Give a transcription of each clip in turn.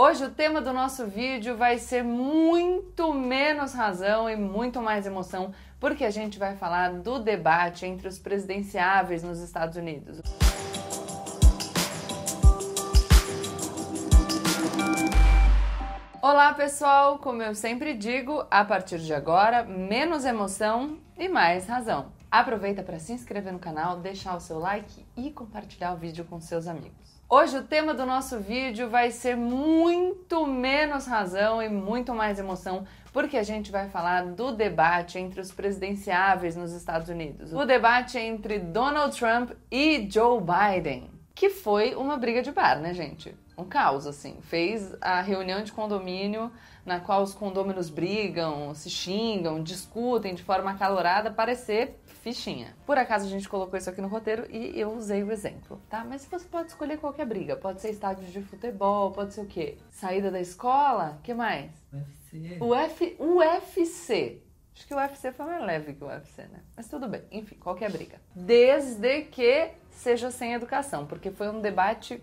Hoje o tema do nosso vídeo vai ser muito menos razão e muito mais emoção, porque a gente vai falar do debate entre os presidenciáveis nos Estados Unidos. Olá pessoal, como eu sempre digo, a partir de agora, menos emoção e mais razão. Aproveita para se inscrever no canal, deixar o seu like e compartilhar o vídeo com seus amigos. Hoje o tema do nosso vídeo vai ser muito menos razão e muito mais emoção, porque a gente vai falar do debate entre os presidenciáveis nos Estados Unidos. O debate entre Donald Trump e Joe Biden, que foi uma briga de bar, né, gente? um caos, assim. Fez a reunião de condomínio na qual os condôminos brigam, se xingam, discutem de forma acalorada, parecer fichinha. Por acaso a gente colocou isso aqui no roteiro e eu usei o exemplo, tá? Mas você pode escolher qualquer briga. Pode ser estádio de futebol, pode ser o quê? Saída da escola? que mais? UFC. O F, UFC. Acho que o UFC foi mais leve que o UFC, né? Mas tudo bem. Enfim, qualquer briga. Desde que seja sem educação, porque foi um debate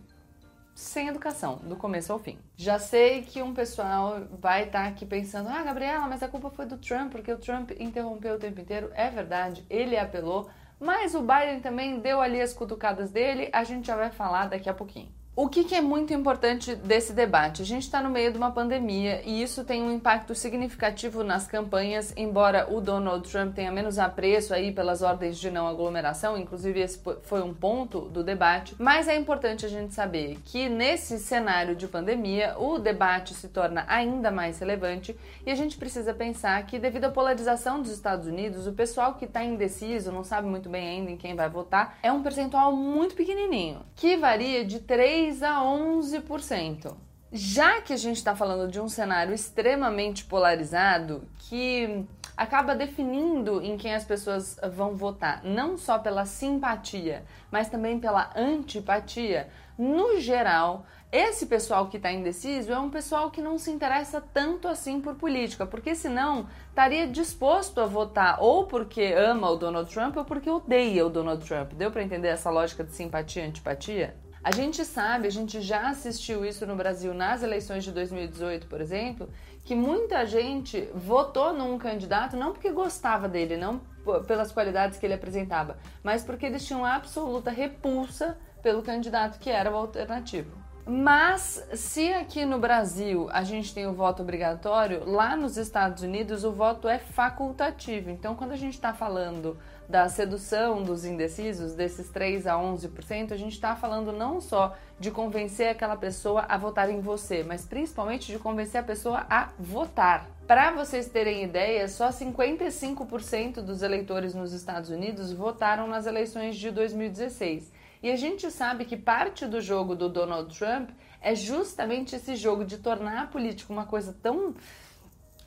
sem educação, do começo ao fim. Já sei que um pessoal vai estar tá aqui pensando: ah, Gabriela, mas a culpa foi do Trump, porque o Trump interrompeu o tempo inteiro. É verdade, ele apelou, mas o Biden também deu ali as cutucadas dele, a gente já vai falar daqui a pouquinho. O que, que, é muito importante desse debate? A gente está no meio de uma pandemia e isso tem um impacto significativo nas campanhas, embora o Donald Trump tenha menos apreço aí pelas ordens de não aglomeração, inclusive esse foi um ponto do debate, mas é importante a gente saber que nesse cenário de pandemia o debate se torna ainda mais relevante e a gente precisa pensar que devido à polarização dos Estados Unidos, o pessoal que está indeciso, não sabe muito bem ainda em quem vai votar, é um percentual muito pequenininho, que varia de 3 6 a 11%. Já que a gente está falando de um cenário extremamente polarizado, que acaba definindo em quem as pessoas vão votar, não só pela simpatia, mas também pela antipatia, no geral, esse pessoal que está indeciso é um pessoal que não se interessa tanto assim por política, porque senão estaria disposto a votar ou porque ama o Donald Trump ou porque odeia o Donald Trump. Deu para entender essa lógica de simpatia e antipatia? A gente sabe, a gente já assistiu isso no Brasil nas eleições de 2018, por exemplo, que muita gente votou num candidato não porque gostava dele, não pelas qualidades que ele apresentava, mas porque eles tinham absoluta repulsa pelo candidato que era o alternativo. Mas se aqui no Brasil a gente tem o voto obrigatório, lá nos Estados Unidos o voto é facultativo. Então, quando a gente está falando da sedução dos indecisos, desses 3 a 11%, a gente está falando não só de convencer aquela pessoa a votar em você, mas principalmente de convencer a pessoa a votar. Para vocês terem ideia, só 55% dos eleitores nos Estados Unidos votaram nas eleições de 2016. E a gente sabe que parte do jogo do Donald Trump é justamente esse jogo de tornar a política uma coisa tão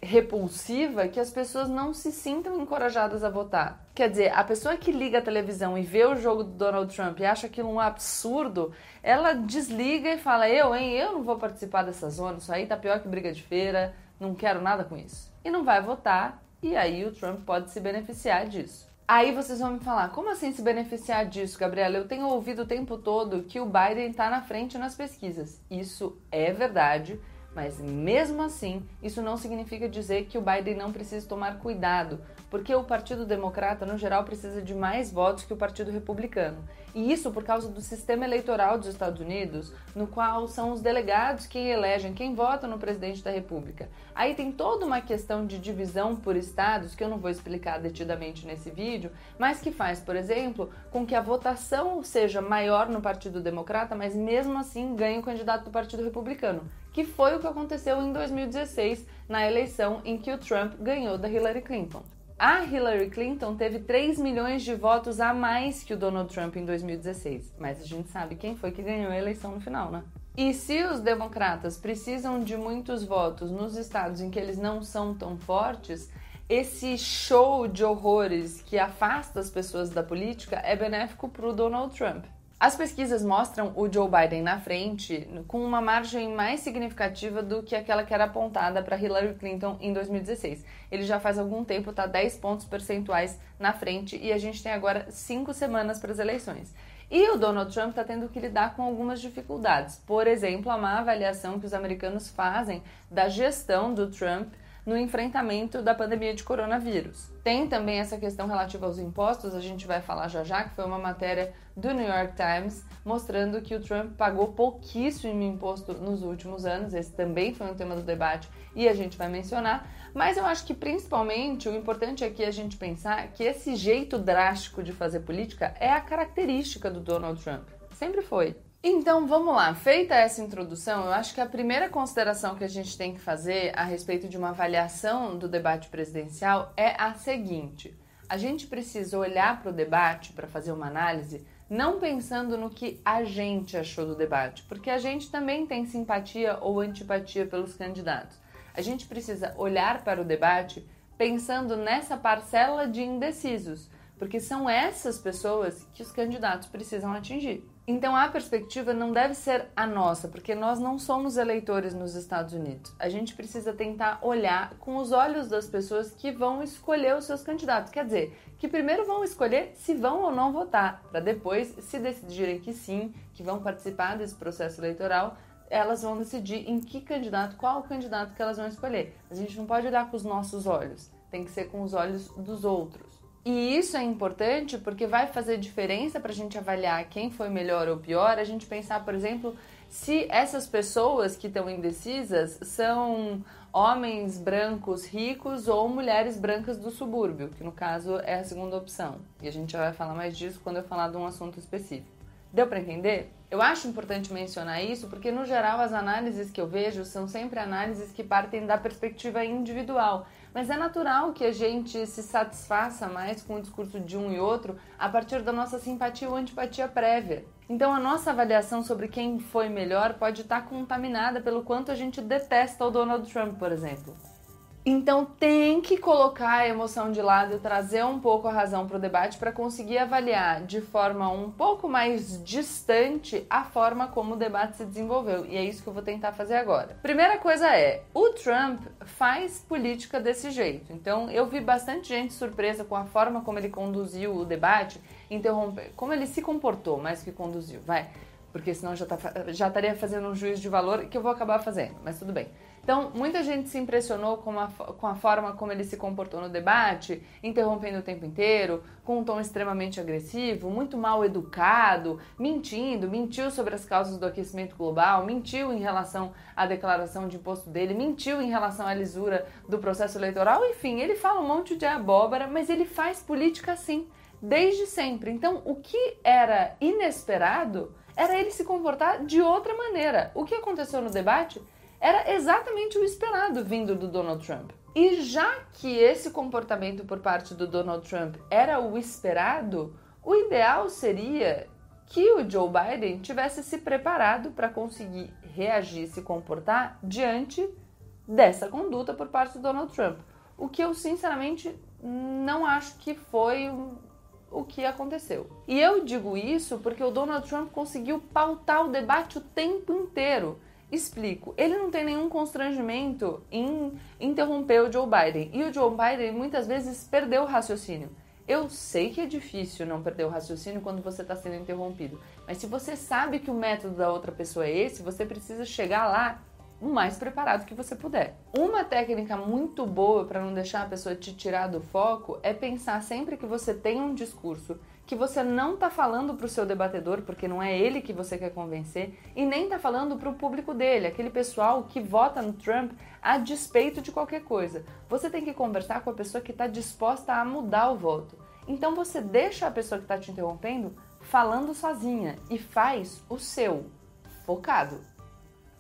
repulsiva que as pessoas não se sintam encorajadas a votar. Quer dizer, a pessoa que liga a televisão e vê o jogo do Donald Trump e acha aquilo um absurdo, ela desliga e fala: Eu, hein, eu não vou participar dessa zona, isso aí tá pior que briga de feira, não quero nada com isso. E não vai votar, e aí o Trump pode se beneficiar disso. Aí vocês vão me falar, como assim se beneficiar disso, Gabriela? Eu tenho ouvido o tempo todo que o Biden está na frente nas pesquisas. Isso é verdade, mas mesmo assim, isso não significa dizer que o Biden não precisa tomar cuidado, porque o Partido Democrata, no geral, precisa de mais votos que o Partido Republicano. E isso por causa do sistema eleitoral dos Estados Unidos, no qual são os delegados quem elegem, quem vota no presidente da República. Aí tem toda uma questão de divisão por estados, que eu não vou explicar detidamente nesse vídeo, mas que faz, por exemplo, com que a votação seja maior no Partido Democrata, mas mesmo assim ganhe o candidato do Partido Republicano que foi o que aconteceu em 2016 na eleição em que o Trump ganhou da Hillary Clinton. A Hillary Clinton teve 3 milhões de votos a mais que o Donald Trump em 2016, mas a gente sabe quem foi que ganhou a eleição no final, né? E se os democratas precisam de muitos votos nos estados em que eles não são tão fortes, esse show de horrores que afasta as pessoas da política é benéfico para o Donald Trump. As pesquisas mostram o Joe Biden na frente com uma margem mais significativa do que aquela que era apontada para Hillary Clinton em 2016. Ele já faz algum tempo está 10 pontos percentuais na frente e a gente tem agora cinco semanas para as eleições. E o Donald Trump está tendo que lidar com algumas dificuldades. Por exemplo, a má avaliação que os americanos fazem da gestão do Trump no enfrentamento da pandemia de coronavírus. Tem também essa questão relativa aos impostos, a gente vai falar já já, que foi uma matéria do New York Times mostrando que o Trump pagou pouquíssimo imposto nos últimos anos. Esse também foi um tema do debate e a gente vai mencionar. Mas eu acho que principalmente o importante aqui é a gente pensar que esse jeito drástico de fazer política é a característica do Donald Trump. Sempre foi. Então vamos lá, feita essa introdução, eu acho que a primeira consideração que a gente tem que fazer a respeito de uma avaliação do debate presidencial é a seguinte: a gente precisa olhar para o debate para fazer uma análise não pensando no que a gente achou do debate, porque a gente também tem simpatia ou antipatia pelos candidatos. A gente precisa olhar para o debate pensando nessa parcela de indecisos, porque são essas pessoas que os candidatos precisam atingir. Então a perspectiva não deve ser a nossa, porque nós não somos eleitores nos Estados Unidos. A gente precisa tentar olhar com os olhos das pessoas que vão escolher os seus candidatos. Quer dizer, que primeiro vão escolher se vão ou não votar, para depois, se decidirem que sim, que vão participar desse processo eleitoral, elas vão decidir em que candidato, qual candidato que elas vão escolher. A gente não pode olhar com os nossos olhos, tem que ser com os olhos dos outros. E isso é importante porque vai fazer diferença para a gente avaliar quem foi melhor ou pior. A gente pensar, por exemplo, se essas pessoas que estão indecisas são homens brancos ricos ou mulheres brancas do subúrbio, que no caso é a segunda opção. E a gente já vai falar mais disso quando eu falar de um assunto específico. Deu para entender? Eu acho importante mencionar isso porque, no geral, as análises que eu vejo são sempre análises que partem da perspectiva individual. Mas é natural que a gente se satisfaça mais com o discurso de um e outro a partir da nossa simpatia ou antipatia prévia. Então a nossa avaliação sobre quem foi melhor pode estar contaminada pelo quanto a gente detesta o Donald Trump, por exemplo. Então tem que colocar a emoção de lado e trazer um pouco a razão para o debate para conseguir avaliar de forma um pouco mais distante a forma como o debate se desenvolveu. E é isso que eu vou tentar fazer agora. Primeira coisa é, o Trump faz política desse jeito. Então eu vi bastante gente surpresa com a forma como ele conduziu o debate, interromper, como ele se comportou, mais que conduziu, vai. Porque senão já, tá, já estaria fazendo um juízo de valor que eu vou acabar fazendo, mas tudo bem. Então, muita gente se impressionou com a, com a forma como ele se comportou no debate, interrompendo o tempo inteiro, com um tom extremamente agressivo, muito mal educado, mentindo, mentiu sobre as causas do aquecimento global, mentiu em relação à declaração de imposto dele, mentiu em relação à lisura do processo eleitoral, enfim, ele fala um monte de abóbora, mas ele faz política assim, desde sempre. Então, o que era inesperado era ele se comportar de outra maneira. O que aconteceu no debate? Era exatamente o esperado vindo do Donald Trump. E já que esse comportamento por parte do Donald Trump era o esperado, o ideal seria que o Joe Biden tivesse se preparado para conseguir reagir, se comportar diante dessa conduta por parte do Donald Trump. O que eu sinceramente não acho que foi o que aconteceu. E eu digo isso porque o Donald Trump conseguiu pautar o debate o tempo inteiro. Explico. Ele não tem nenhum constrangimento em interromper o Joe Biden. E o Joe Biden muitas vezes perdeu o raciocínio. Eu sei que é difícil não perder o raciocínio quando você está sendo interrompido, mas se você sabe que o método da outra pessoa é esse, você precisa chegar lá o mais preparado que você puder. Uma técnica muito boa para não deixar a pessoa te tirar do foco é pensar sempre que você tem um discurso que você não está falando para o seu debatedor, porque não é ele que você quer convencer, e nem está falando para o público dele, aquele pessoal que vota no Trump a despeito de qualquer coisa. Você tem que conversar com a pessoa que está disposta a mudar o voto. Então você deixa a pessoa que está te interrompendo falando sozinha e faz o seu, focado.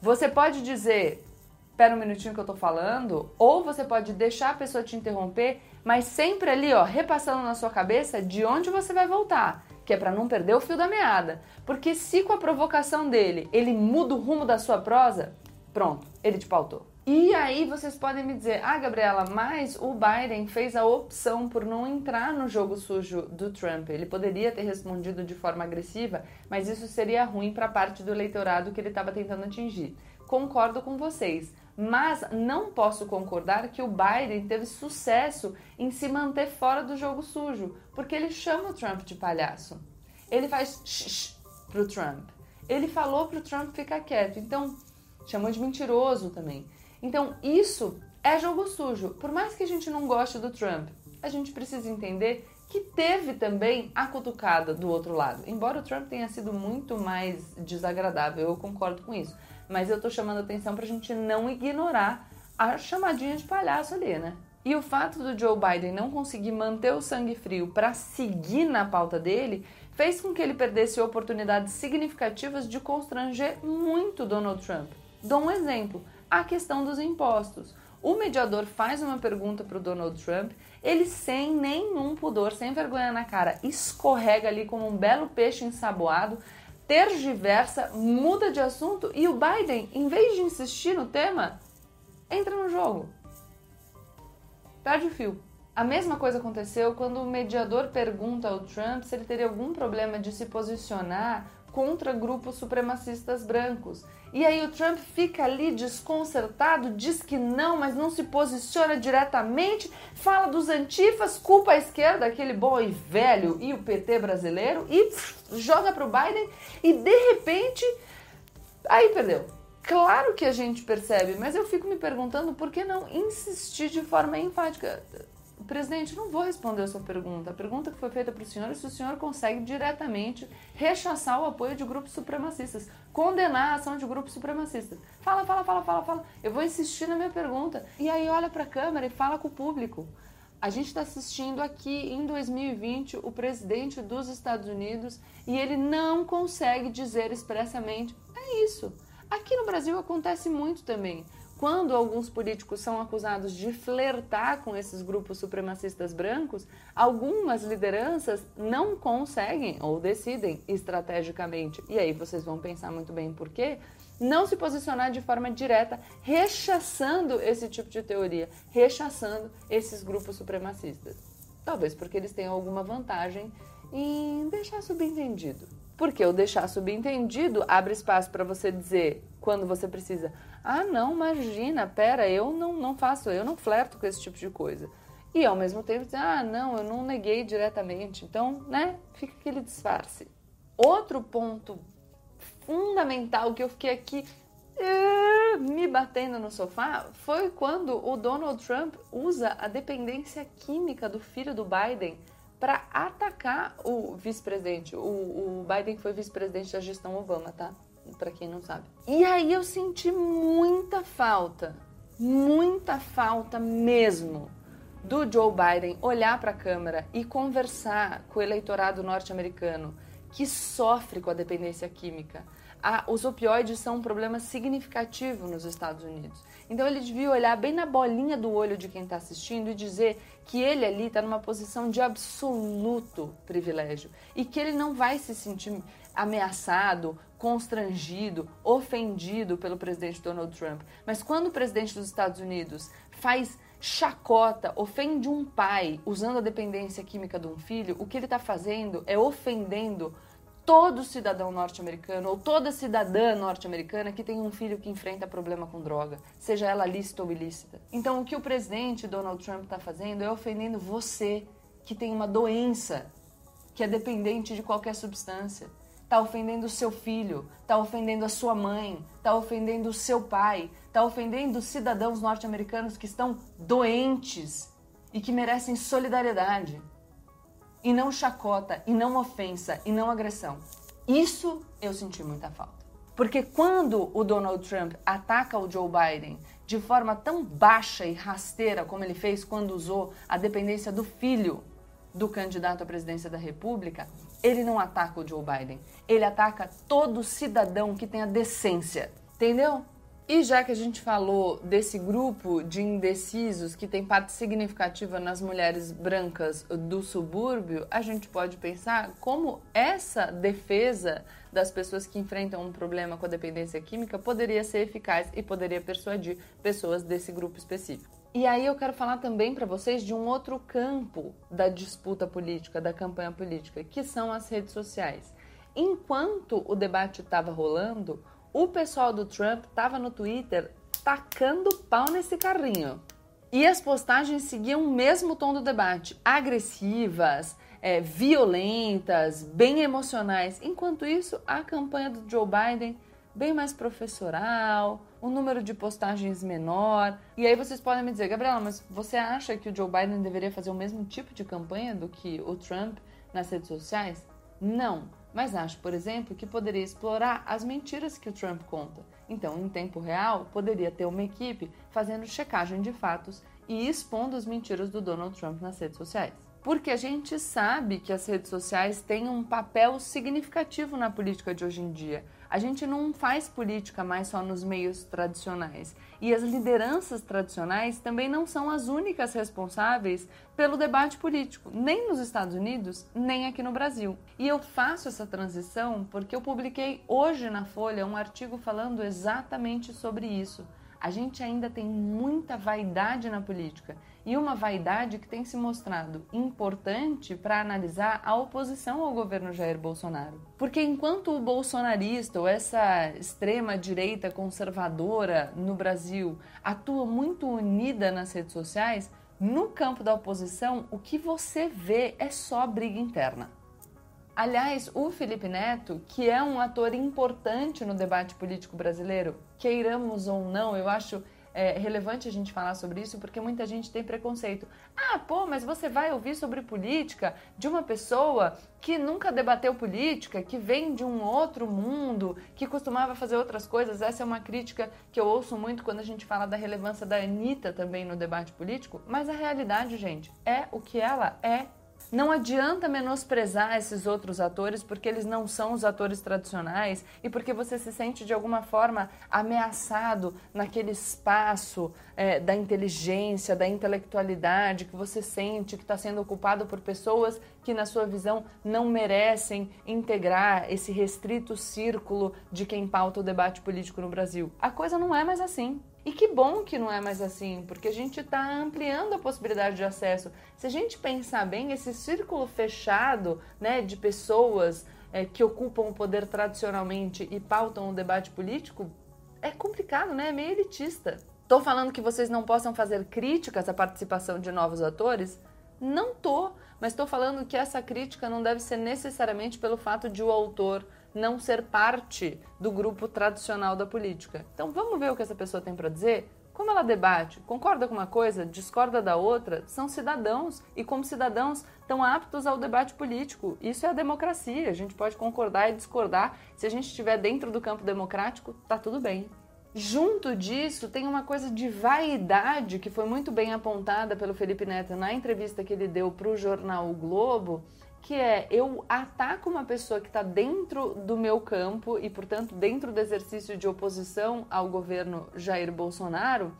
Você pode dizer, espera um minutinho que eu tô falando, ou você pode deixar a pessoa te interromper, mas sempre ali, ó, repassando na sua cabeça de onde você vai voltar, que é para não perder o fio da meada. Porque se com a provocação dele ele muda o rumo da sua prosa, pronto, ele te pautou. E aí vocês podem me dizer, ah, Gabriela, mas o Biden fez a opção por não entrar no jogo sujo do Trump. Ele poderia ter respondido de forma agressiva, mas isso seria ruim para a parte do eleitorado que ele estava tentando atingir. Concordo com vocês mas não posso concordar que o Biden teve sucesso em se manter fora do jogo sujo, porque ele chama o Trump de palhaço. Ele faz shh pro Trump. Ele falou pro Trump ficar quieto. Então, chamou de mentiroso também. Então, isso é jogo sujo. Por mais que a gente não goste do Trump, a gente precisa entender que teve também a cutucada do outro lado. Embora o Trump tenha sido muito mais desagradável, eu concordo com isso. Mas eu tô chamando atenção pra gente não ignorar a chamadinha de palhaço ali, né? E o fato do Joe Biden não conseguir manter o sangue frio para seguir na pauta dele fez com que ele perdesse oportunidades significativas de constranger muito Donald Trump. Dou um exemplo: a questão dos impostos. O mediador faz uma pergunta para o Donald Trump, ele sem nenhum pudor, sem vergonha na cara, escorrega ali como um belo peixe ensaboado, tergiversa, muda de assunto e o Biden, em vez de insistir no tema, entra no jogo. Perde o fio. A mesma coisa aconteceu quando o mediador pergunta ao Trump se ele teria algum problema de se posicionar contra grupos supremacistas brancos. E aí o Trump fica ali desconcertado, diz que não, mas não se posiciona diretamente, fala dos antifas, culpa a esquerda, aquele bom e velho e o PT brasileiro e pff, joga para o Biden e de repente aí perdeu. Claro que a gente percebe, mas eu fico me perguntando por que não insistir de forma enfática. Presidente, não vou responder a sua pergunta. A pergunta que foi feita para o senhor é se o senhor consegue diretamente rechaçar o apoio de grupos supremacistas, condenar a ação de grupos supremacistas. Fala, fala, fala, fala, fala. Eu vou insistir na minha pergunta. E aí olha para a câmera e fala com o público. A gente está assistindo aqui em 2020 o presidente dos Estados Unidos e ele não consegue dizer expressamente: é isso. Aqui no Brasil acontece muito também quando alguns políticos são acusados de flertar com esses grupos supremacistas brancos, algumas lideranças não conseguem ou decidem estrategicamente, e aí vocês vão pensar muito bem por quê, não se posicionar de forma direta, rechaçando esse tipo de teoria, rechaçando esses grupos supremacistas. Talvez porque eles tenham alguma vantagem em deixar subentendido. Porque o deixar subentendido abre espaço para você dizer, quando você precisa, ah, não, imagina, pera, eu não, não faço, eu não flerto com esse tipo de coisa. E ao mesmo tempo dizer, ah, não, eu não neguei diretamente. Então, né, fica aquele disfarce. Outro ponto fundamental que eu fiquei aqui uh, me batendo no sofá foi quando o Donald Trump usa a dependência química do filho do Biden para atacar o vice-presidente. O, o Biden foi vice-presidente da gestão Obama, tá? Para quem não sabe. E aí eu senti muita falta, muita falta mesmo do Joe Biden olhar para a câmera e conversar com o eleitorado norte-americano que sofre com a dependência química. Os opioides são um problema significativo nos Estados Unidos. Então ele devia olhar bem na bolinha do olho de quem está assistindo e dizer que ele ali está numa posição de absoluto privilégio e que ele não vai se sentir ameaçado, constrangido, ofendido pelo presidente Donald Trump. Mas quando o presidente dos Estados Unidos faz chacota, ofende um pai usando a dependência química de um filho, o que ele está fazendo é ofendendo todo cidadão norte-americano ou toda cidadã norte-americana que tem um filho que enfrenta problema com droga, seja ela lícita ou ilícita. Então, o que o presidente Donald Trump está fazendo é ofendendo você que tem uma doença que é dependente de qualquer substância está ofendendo o seu filho, está ofendendo a sua mãe, está ofendendo o seu pai, está ofendendo os cidadãos norte-americanos que estão doentes e que merecem solidariedade. E não chacota, e não ofensa, e não agressão. Isso eu senti muita falta. Porque quando o Donald Trump ataca o Joe Biden de forma tão baixa e rasteira como ele fez quando usou a dependência do filho do candidato à presidência da República, ele não ataca o Joe Biden. Ele ataca todo cidadão que tenha decência. Entendeu? E já que a gente falou desse grupo de indecisos que tem parte significativa nas mulheres brancas do subúrbio, a gente pode pensar como essa defesa das pessoas que enfrentam um problema com a dependência química poderia ser eficaz e poderia persuadir pessoas desse grupo específico. E aí eu quero falar também para vocês de um outro campo da disputa política, da campanha política, que são as redes sociais. Enquanto o debate estava rolando, o pessoal do Trump estava no Twitter tacando pau nesse carrinho. E as postagens seguiam o mesmo tom do debate, agressivas, é, violentas, bem emocionais. Enquanto isso, a campanha do Joe Biden bem mais professoral, o número de postagens menor. E aí vocês podem me dizer, Gabriela, mas você acha que o Joe Biden deveria fazer o mesmo tipo de campanha do que o Trump nas redes sociais? Não, mas acho, por exemplo, que poderia explorar as mentiras que o Trump conta. Então, em tempo real, poderia ter uma equipe fazendo checagem de fatos e expondo as mentiras do Donald Trump nas redes sociais. Porque a gente sabe que as redes sociais têm um papel significativo na política de hoje em dia. A gente não faz política mais só nos meios tradicionais. E as lideranças tradicionais também não são as únicas responsáveis pelo debate político, nem nos Estados Unidos, nem aqui no Brasil. E eu faço essa transição porque eu publiquei hoje na Folha um artigo falando exatamente sobre isso. A gente ainda tem muita vaidade na política e uma vaidade que tem se mostrado importante para analisar a oposição ao governo Jair Bolsonaro. Porque enquanto o bolsonarista ou essa extrema direita conservadora no Brasil atua muito unida nas redes sociais, no campo da oposição o que você vê é só briga interna. Aliás, o Felipe Neto, que é um ator importante no debate político brasileiro, queiramos ou não, eu acho é relevante a gente falar sobre isso porque muita gente tem preconceito. Ah, pô, mas você vai ouvir sobre política de uma pessoa que nunca debateu política, que vem de um outro mundo, que costumava fazer outras coisas. Essa é uma crítica que eu ouço muito quando a gente fala da relevância da Anitta também no debate político. Mas a realidade, gente, é o que ela é não adianta menosprezar esses outros atores porque eles não são os atores tradicionais e porque você se sente de alguma forma ameaçado naquele espaço é, da inteligência, da intelectualidade que você sente que está sendo ocupado por pessoas que, na sua visão, não merecem integrar esse restrito círculo de quem pauta o debate político no Brasil. A coisa não é mais assim. E que bom que não é mais assim, porque a gente está ampliando a possibilidade de acesso. Se a gente pensar bem, esse círculo fechado né, de pessoas é, que ocupam o poder tradicionalmente e pautam o debate político é complicado, né? É meio elitista. Tô falando que vocês não possam fazer críticas à participação de novos atores? Não tô, mas estou falando que essa crítica não deve ser necessariamente pelo fato de o autor não ser parte do grupo tradicional da política. Então vamos ver o que essa pessoa tem para dizer? Como ela debate, concorda com uma coisa, discorda da outra, são cidadãos e, como cidadãos, estão aptos ao debate político. Isso é a democracia. A gente pode concordar e discordar. Se a gente estiver dentro do campo democrático, tá tudo bem. Junto disso, tem uma coisa de vaidade que foi muito bem apontada pelo Felipe Neto na entrevista que ele deu para o jornal o Globo, que é eu ataco uma pessoa que está dentro do meu campo e, portanto, dentro do exercício de oposição ao governo Jair Bolsonaro,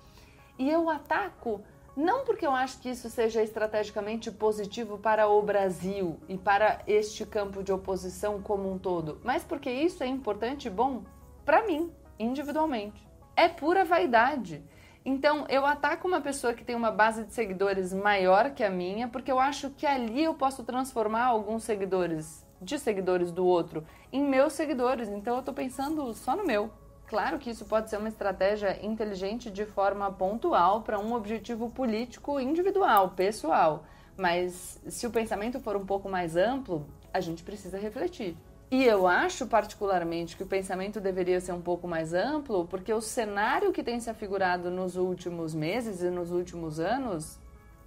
e eu ataco não porque eu acho que isso seja estrategicamente positivo para o Brasil e para este campo de oposição como um todo, mas porque isso é importante e bom para mim, individualmente. É pura vaidade. Então, eu ataco uma pessoa que tem uma base de seguidores maior que a minha, porque eu acho que ali eu posso transformar alguns seguidores de seguidores do outro em meus seguidores. Então, eu estou pensando só no meu. Claro que isso pode ser uma estratégia inteligente de forma pontual para um objetivo político individual, pessoal. Mas se o pensamento for um pouco mais amplo, a gente precisa refletir. E eu acho particularmente que o pensamento deveria ser um pouco mais amplo, porque o cenário que tem se afigurado nos últimos meses e nos últimos anos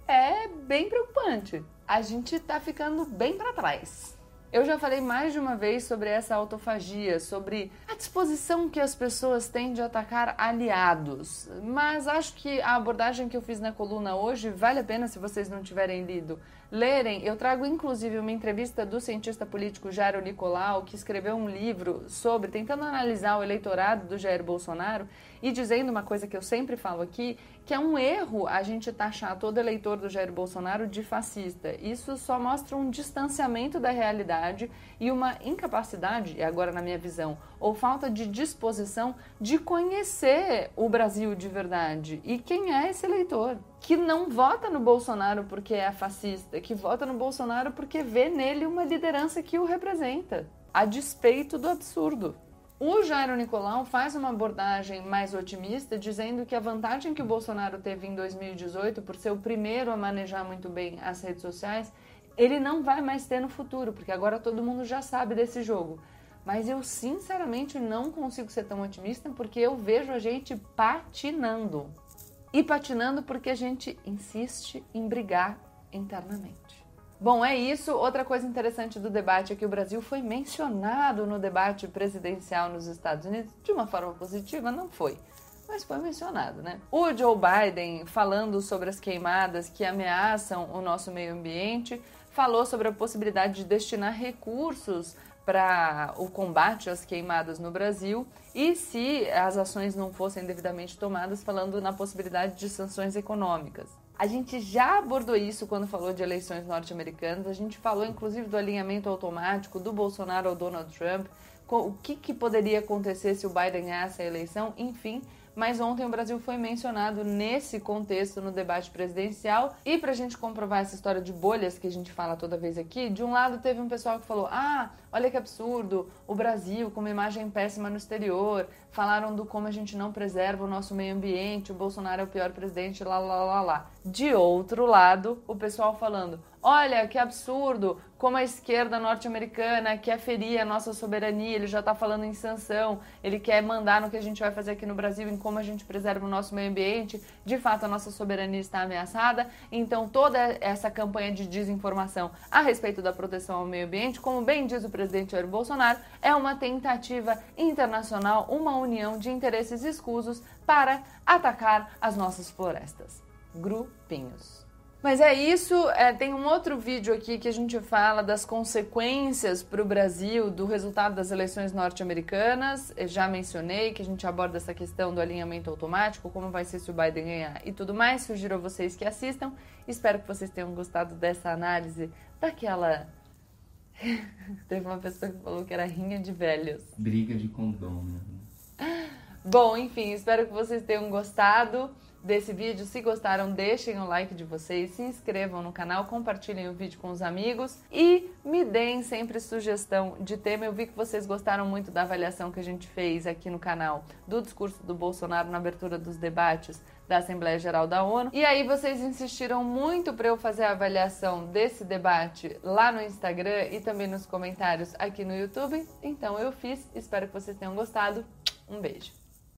é bem preocupante. A gente está ficando bem para trás. Eu já falei mais de uma vez sobre essa autofagia, sobre a disposição que as pessoas têm de atacar aliados. Mas acho que a abordagem que eu fiz na coluna hoje vale a pena se vocês não tiverem lido lerem. Eu trago inclusive uma entrevista do cientista político Jairo Nicolau, que escreveu um livro sobre tentando analisar o eleitorado do Jair Bolsonaro e dizendo uma coisa que eu sempre falo aqui, que é um erro a gente taxar todo eleitor do Jair Bolsonaro de fascista. Isso só mostra um distanciamento da realidade e uma incapacidade, e agora na minha visão, ou falta de disposição de conhecer o Brasil de verdade. E quem é esse eleitor? Que não vota no Bolsonaro porque é fascista, que vota no Bolsonaro porque vê nele uma liderança que o representa, a despeito do absurdo. O Jairo Nicolau faz uma abordagem mais otimista, dizendo que a vantagem que o Bolsonaro teve em 2018 por ser o primeiro a manejar muito bem as redes sociais Ele não vai mais ter no futuro, porque agora todo mundo já sabe desse jogo. Mas eu sinceramente não consigo ser tão otimista porque eu vejo a gente patinando. E patinando porque a gente insiste em brigar internamente. Bom, é isso. Outra coisa interessante do debate é que o Brasil foi mencionado no debate presidencial nos Estados Unidos de uma forma positiva, não foi mas foi mencionado, né? O Joe Biden, falando sobre as queimadas que ameaçam o nosso meio ambiente, falou sobre a possibilidade de destinar recursos para o combate às queimadas no Brasil e se as ações não fossem devidamente tomadas, falando na possibilidade de sanções econômicas. A gente já abordou isso quando falou de eleições norte-americanas, a gente falou inclusive do alinhamento automático do Bolsonaro ao Donald Trump, o que, que poderia acontecer se o Biden ganhasse a eleição, enfim mas ontem o Brasil foi mencionado nesse contexto no debate presidencial. E para a gente comprovar essa história de bolhas que a gente fala toda vez aqui, de um lado teve um pessoal que falou: ah, olha que absurdo, o Brasil com uma imagem péssima no exterior, falaram do como a gente não preserva o nosso meio ambiente, o Bolsonaro é o pior presidente, lá, lá, lá, lá. De outro lado, o pessoal falando: olha que absurdo, como a esquerda norte-americana quer ferir a nossa soberania, ele já está falando em sanção, ele quer mandar no que a gente vai fazer aqui no Brasil, em como a gente preserva o nosso meio ambiente. De fato, a nossa soberania está ameaçada. Então, toda essa campanha de desinformação a respeito da proteção ao meio ambiente, como bem diz o presidente Jair Bolsonaro, é uma tentativa internacional, uma união de interesses escusos para atacar as nossas florestas. Grupinhos. Mas é isso. É, tem um outro vídeo aqui que a gente fala das consequências para o Brasil do resultado das eleições norte-americanas. Já mencionei que a gente aborda essa questão do alinhamento automático, como vai ser se o Biden ganhar e tudo mais. Sugiro a vocês que assistam. Espero que vocês tenham gostado dessa análise daquela. Teve uma pessoa que falou que era rinha de velhos. Briga de condômino. Bom, enfim, espero que vocês tenham gostado desse vídeo. Se gostaram, deixem o like de vocês, se inscrevam no canal, compartilhem o vídeo com os amigos e me deem sempre sugestão de tema. Eu vi que vocês gostaram muito da avaliação que a gente fez aqui no canal do discurso do Bolsonaro na abertura dos debates da Assembleia Geral da ONU. E aí vocês insistiram muito para eu fazer a avaliação desse debate lá no Instagram e também nos comentários aqui no YouTube. Então eu fiz. Espero que vocês tenham gostado. Um beijo.